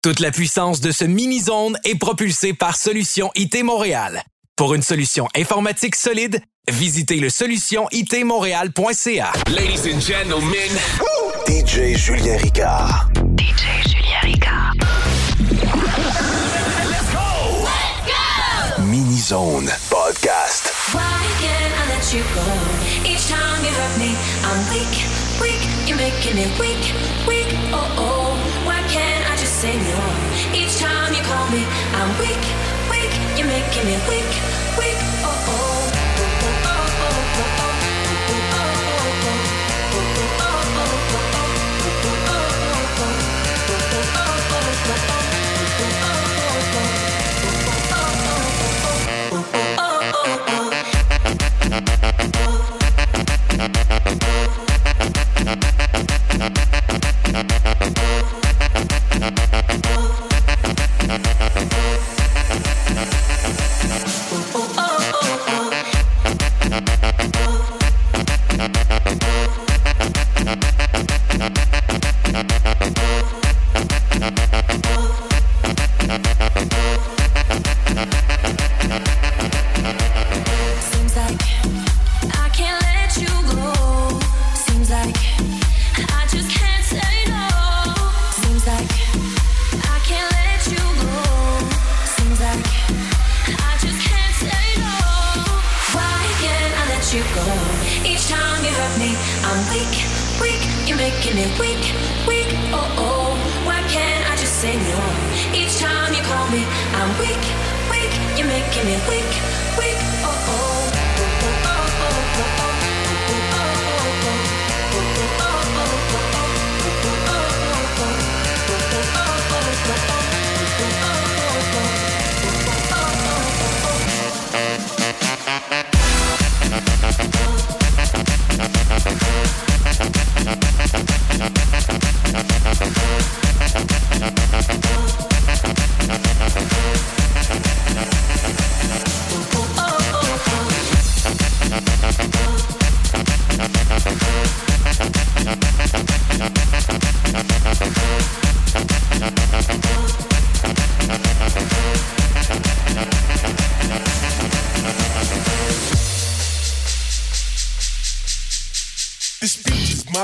Toute la puissance de ce mini-zone est propulsée par Solution IT Montréal. Pour une solution informatique solide, visitez le solutionitmontréal.ca. Ladies and gentlemen, DJ Julien Ricard. DJ Julien Ricard. let's go! Mini Zone Podcast. Why can't I let you go? Each time you hurt me, I'm weak, weak. You're making me weak, weak. Oh oh. No? Each time you call me, I'm weak, weak. You're making me weak, weak.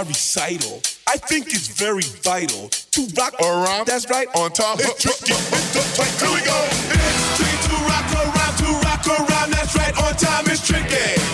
Recital. I think it's very vital to rock around. That's right, on time. It's tricky. It's the tight. Here we go. It's tricky to rock around, to rock around. That's right, on time. It's tricky.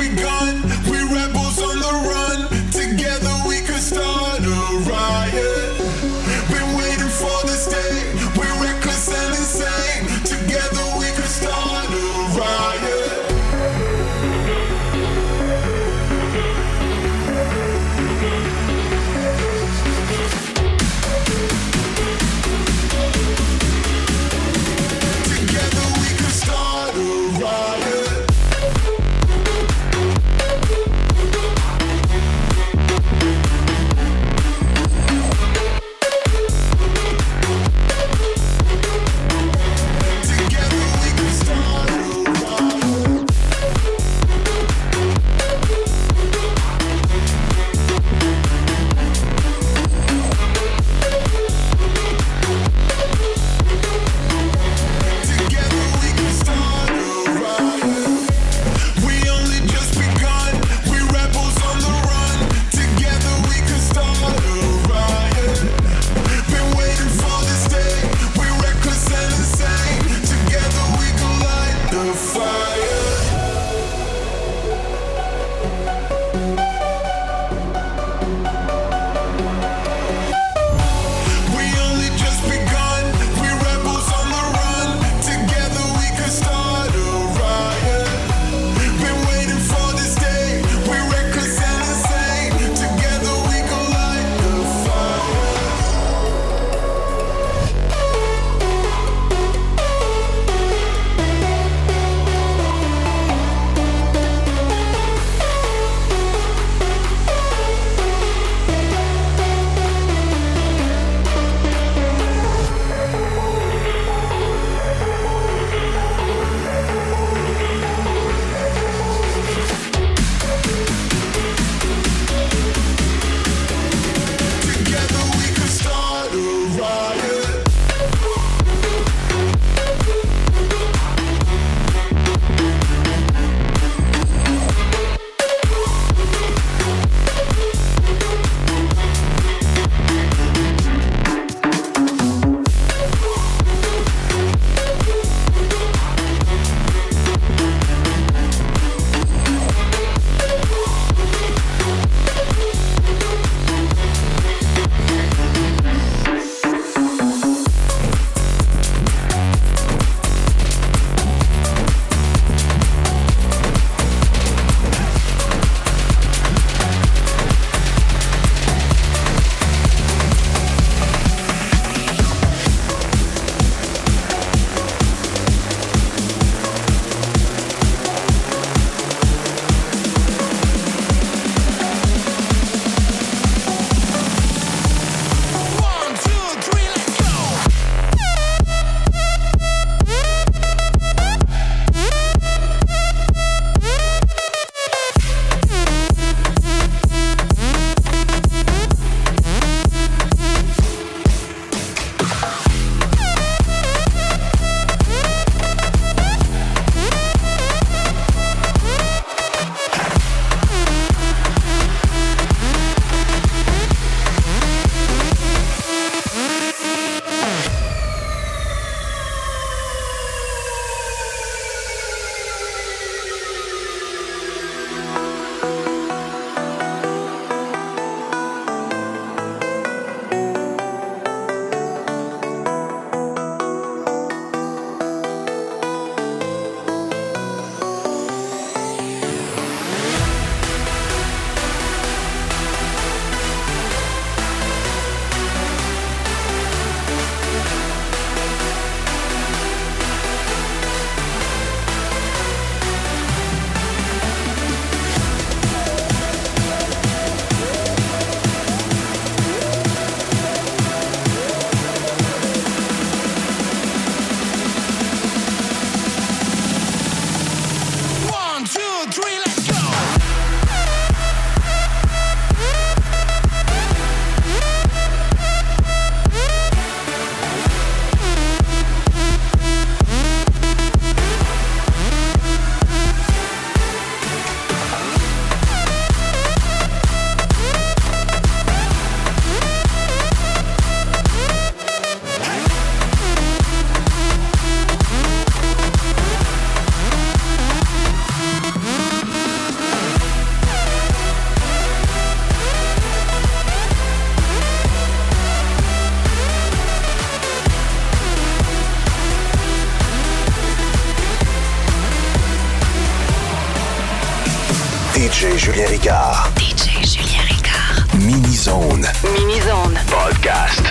Julien Ricard. DJ Julien Ricard. Mini Zone Mini-zone. Podcast.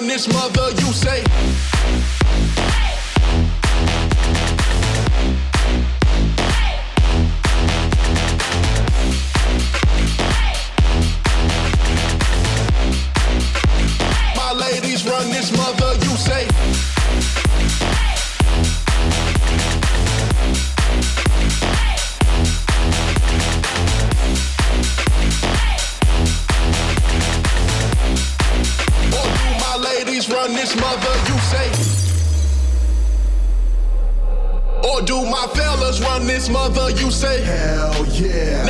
run this mother? You say. Mother, you say? Hell yeah.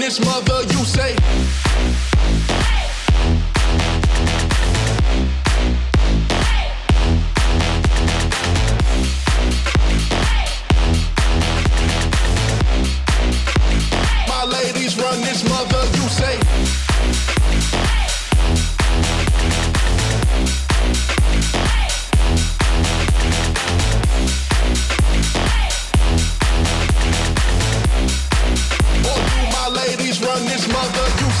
this mother, you say. Run this mother,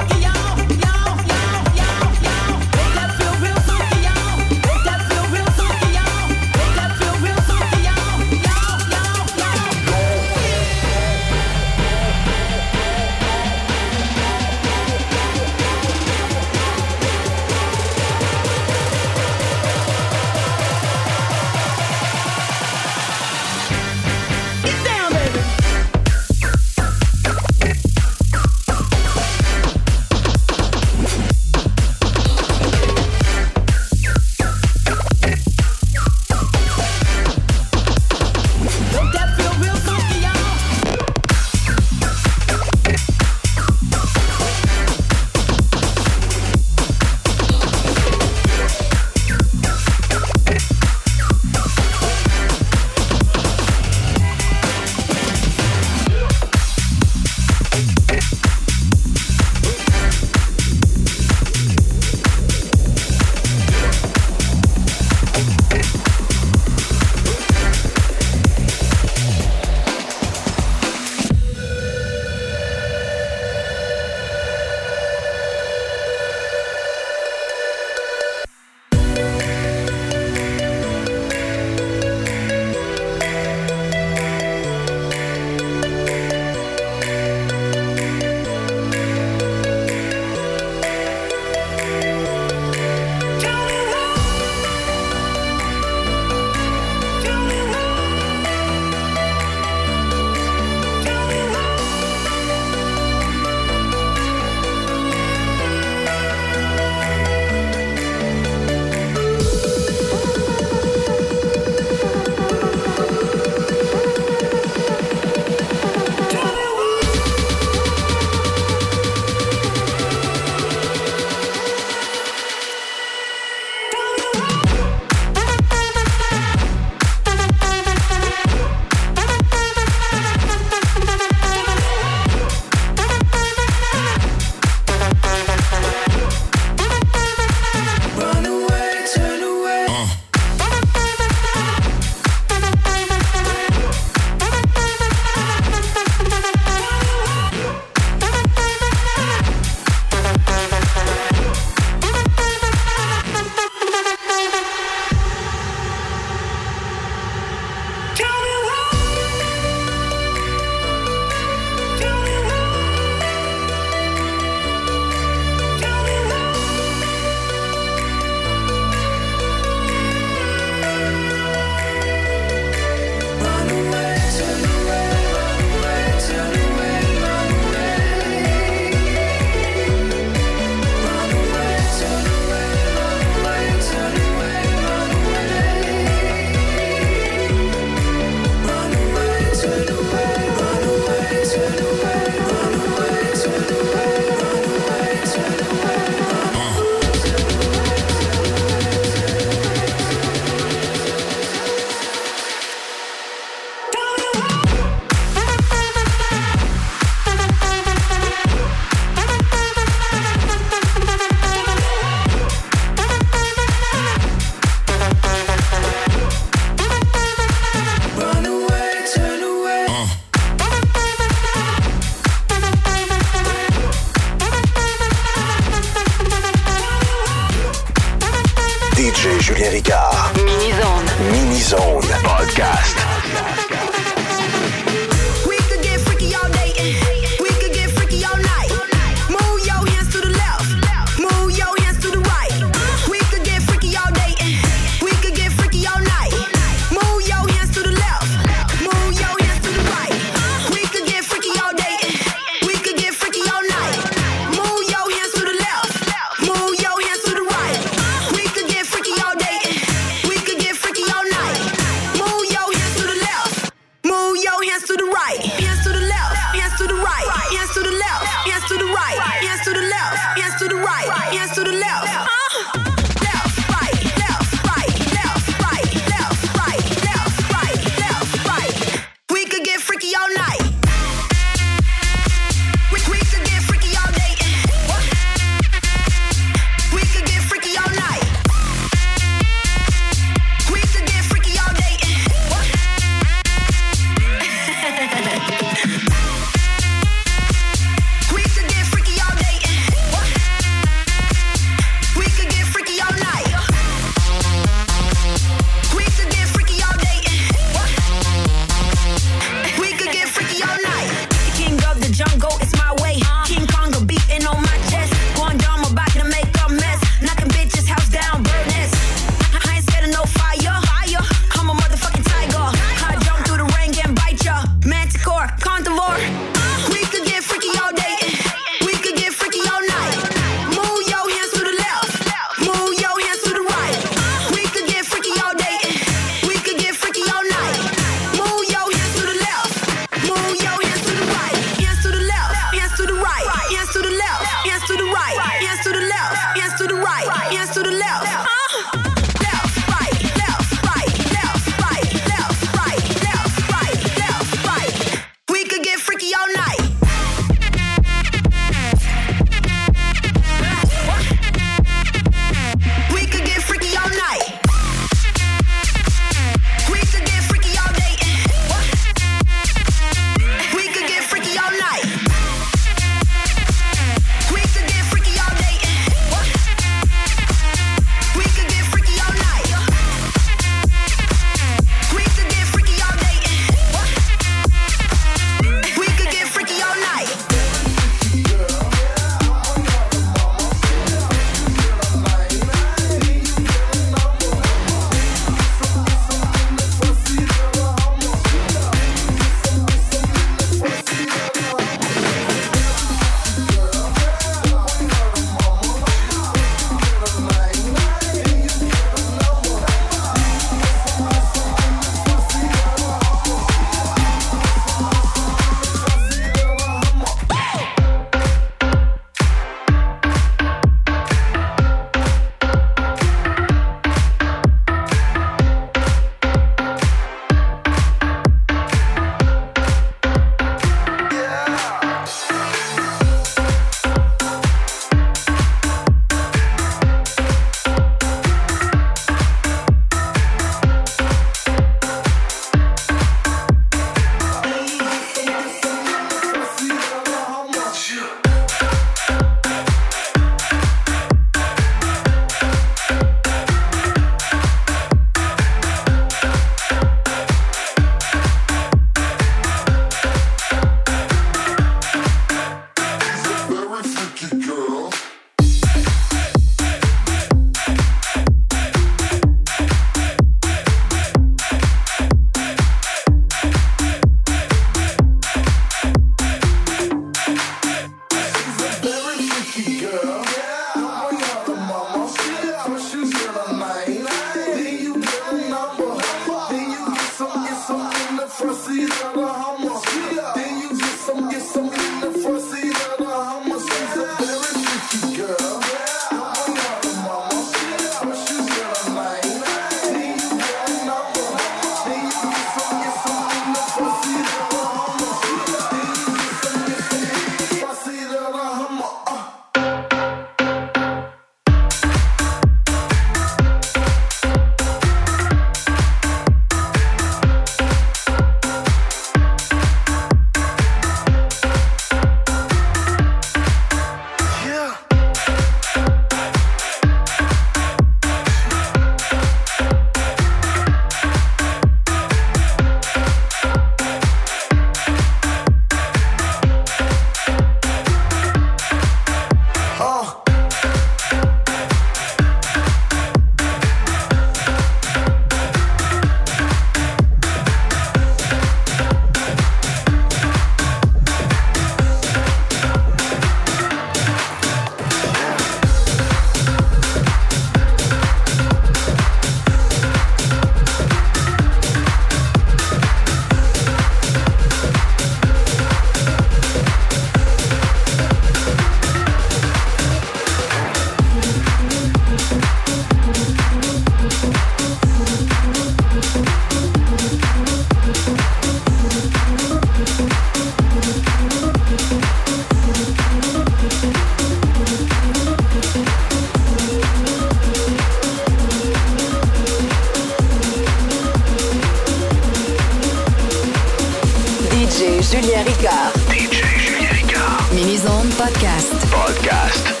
DJ Julien Ricard. DJ Julien Ricard. Mini Zone Podcast. Podcast.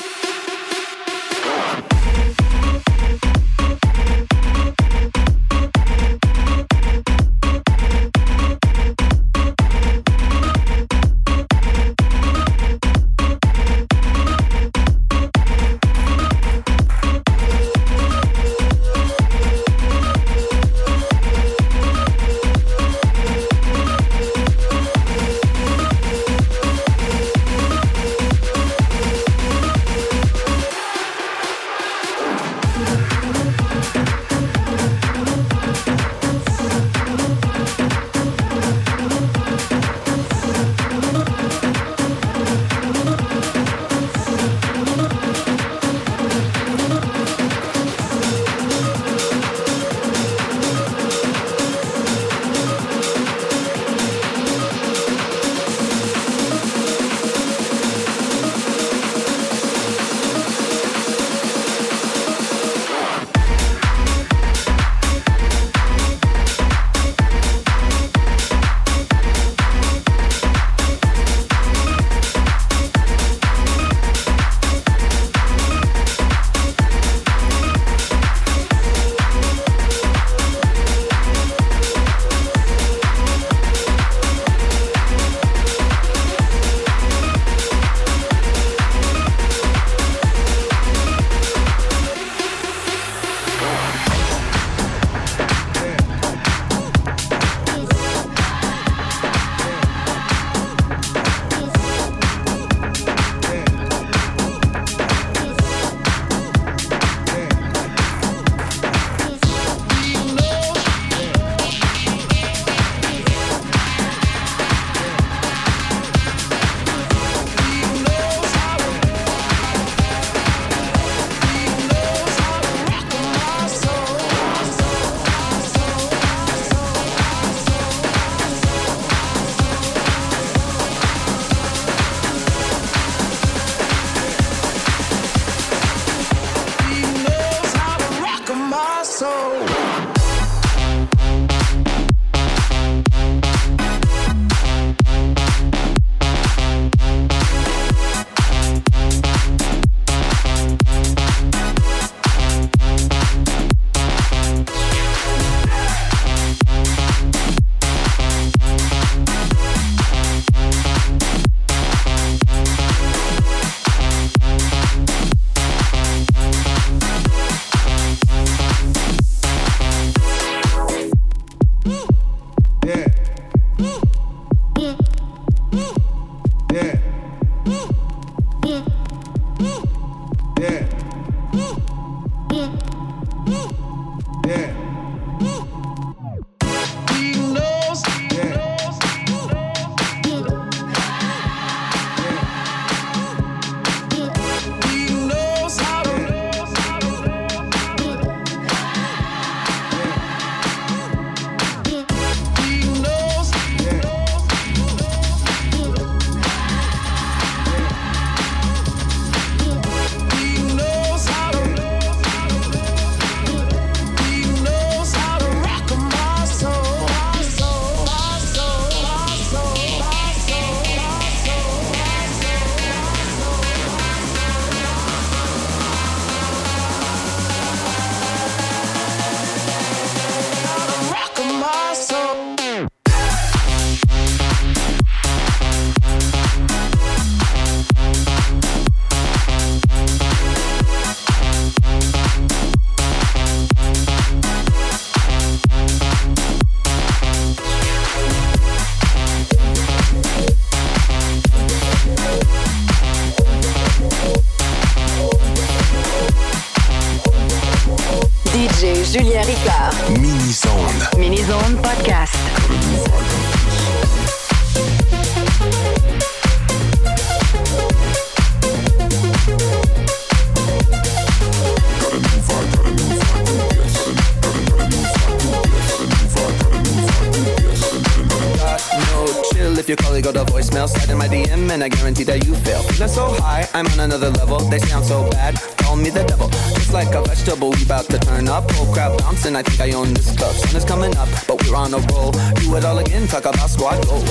voicemail, slide in my DM, and I guarantee that you fail. Feeling so high, I'm on another level. They sound so bad, call me the devil. It's like a vegetable, we about to turn up. Oh crap, bouncing, I think I own this club. Sun is coming up, but we're on a roll. Do it all again, talk about squad goals.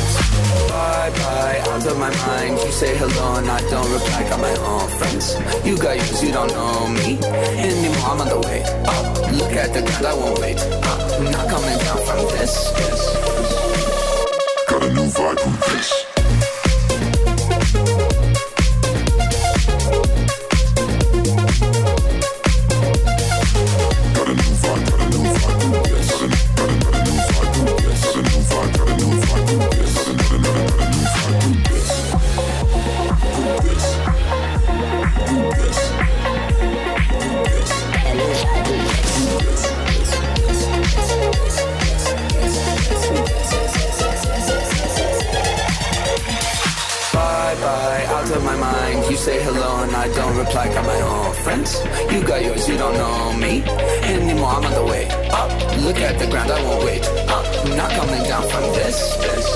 Bye bye, out of my mind. You say hello and I don't reply. Got my own friends. You got yours, you don't know me anymore. I'm on the way up. Look at the ground, I won't wait. I'm not coming down from this. Got a new vibe from this. And I don't reply. Got my own friends. You got yours, you don't know me anymore. I'm on the way up. Look at the ground, I won't wait up. I'm not coming down from this. this.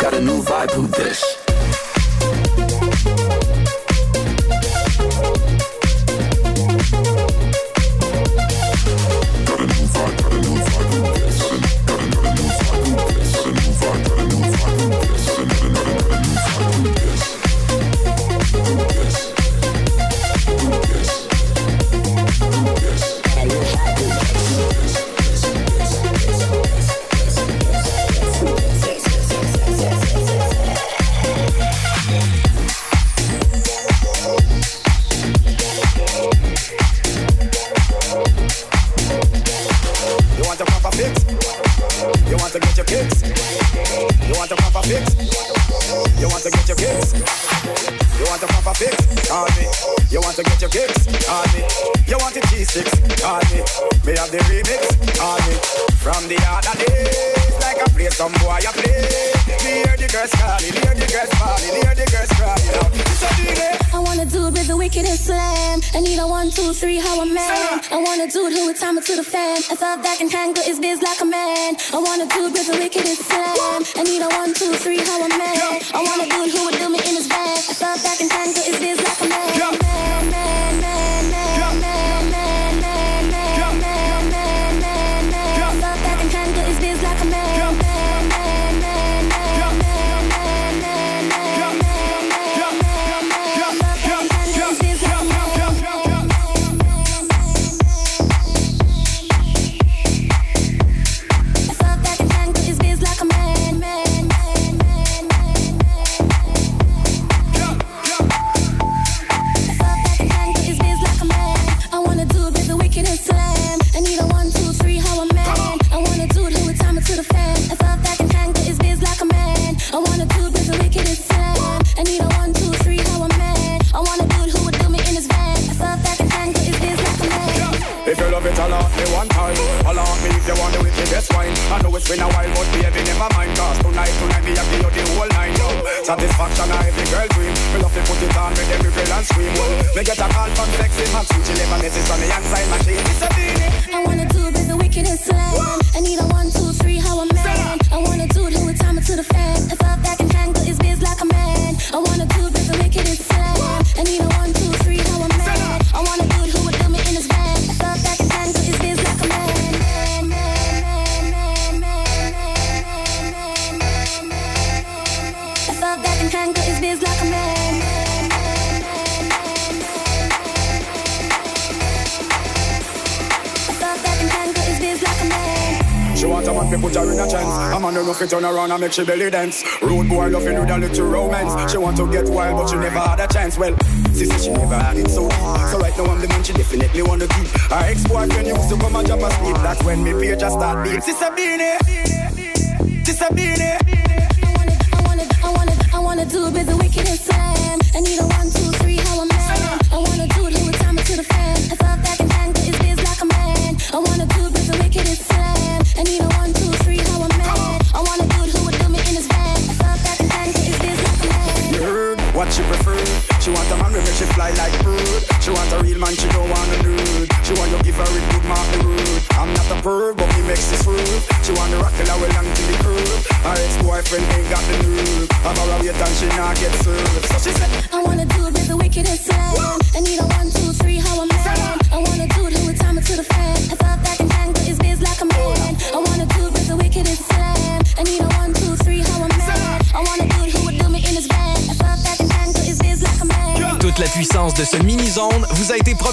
Got a new vibe, who this? Girls calling, hear the girls calling, hear the girls crying out. It's a delay. I want a dude with the wickedest slam. I need a one, two, three, how a man. I want a dude who would time it to the fan. I thought that can handle his biz like a man. I want a dude with the wickedest slam. I need a one, two, three, how a man. I want a dude who would do me in his van. I thought that can handle his biz like a man. Yeah. Man, man, It's a while, but baby, never mind. Cause tonight, tonight, me, give you the whole nine. Yo. Satisfaction, I every girl dream. Me love to put it on, make every girl and scream. Me get a call from sexy Max, she never misses on the outside machine. It's a Beenie. I want a dude with the wickedest slam. I need a one, two, three, how a man. Her in a. A man who know fi turn around and make she belly dance. Rude boy loving with a little romance. She want to get wild, but she never had a chance. Well, she said she never had it so. So right now I'm the man she definitely want to keep. Her ex-boyfriend used to come and drop asleep. That's when me page just start beat. Beenie, Sister Beenie. I want it, I want it, I want it, I want a dude with the wickedest slam. I need a one, two,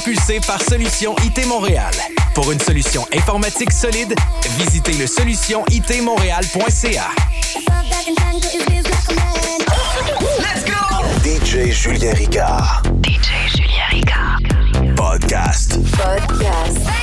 propulsé par Solution IT Montréal. Pour une solution informatique solide, visitez le solutionitmontréal.ca. Let's go! DJ Julien Ricard. DJ Julien Ricard. Podcast. Podcast.